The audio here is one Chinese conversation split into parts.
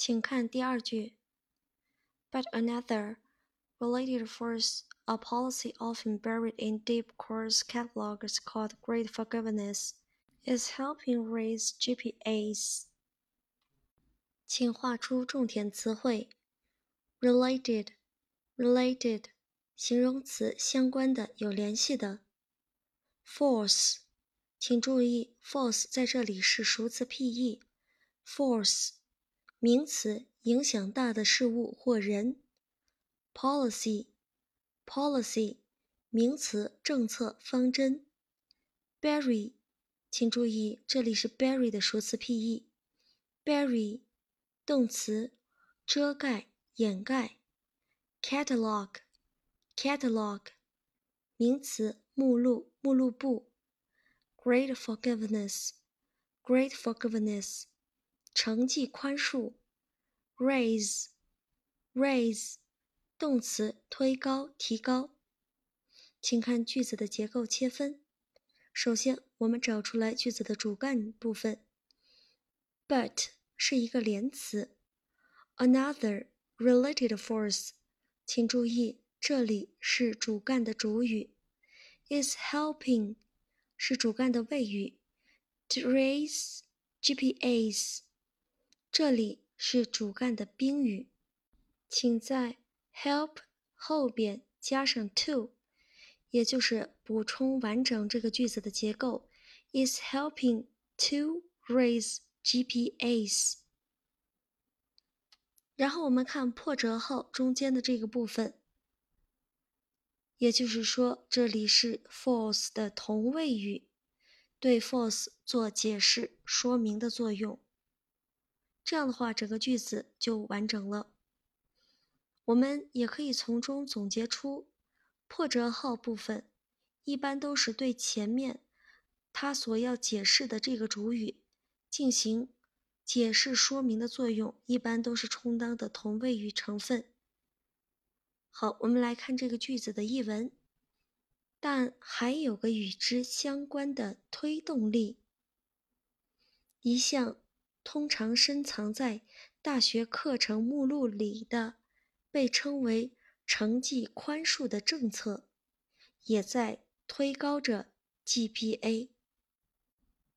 请看第二句。But another related force, a policy often buried in deep course catalogs called Great Forgiveness, is helping raise GPAs. 请画出重点词汇：related, related，形容词，相关的，有联系的。force，请注意，force 在这里是熟词 P-E。force， 名词，影响大的事物或人。policy，policy，名词，政策、方针。bury，请注意，这里是 bury 的熟词 P-E。bury。动词，遮盖、掩盖。catalog，catalog，名词，目录、目录簿。great forgiveness，great forgiveness，成绩宽恕。raise，raise，动词，推高、提高。请看句子的结构切分。首先，我们找出来句子的主干部分。but 是一个连词，another related force，请注意这里是主干的主语，is helping 是主干的谓语，to raise GPAs 这里是主干的宾语，请在 help 后边加上 to，也就是补充完整这个句子的结构，is helping to raise。GPAs，然后我们看破折号中间的这个部分，也就是说这里是 false 的同位语，对 false 做解释说明的作用。这样的话，整个句子就完整了。我们也可以从中总结出，破折号部分一般都是对前面它所要解释的这个主语。进行解释说明的作用，一般都是充当的同位语成分。好，我们来看这个句子的译文。但还有个与之相关的推动力，一项通常深藏在大学课程目录里的，被称为成绩宽恕的政策，也在推高着 GPA。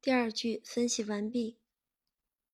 第二句分析完毕。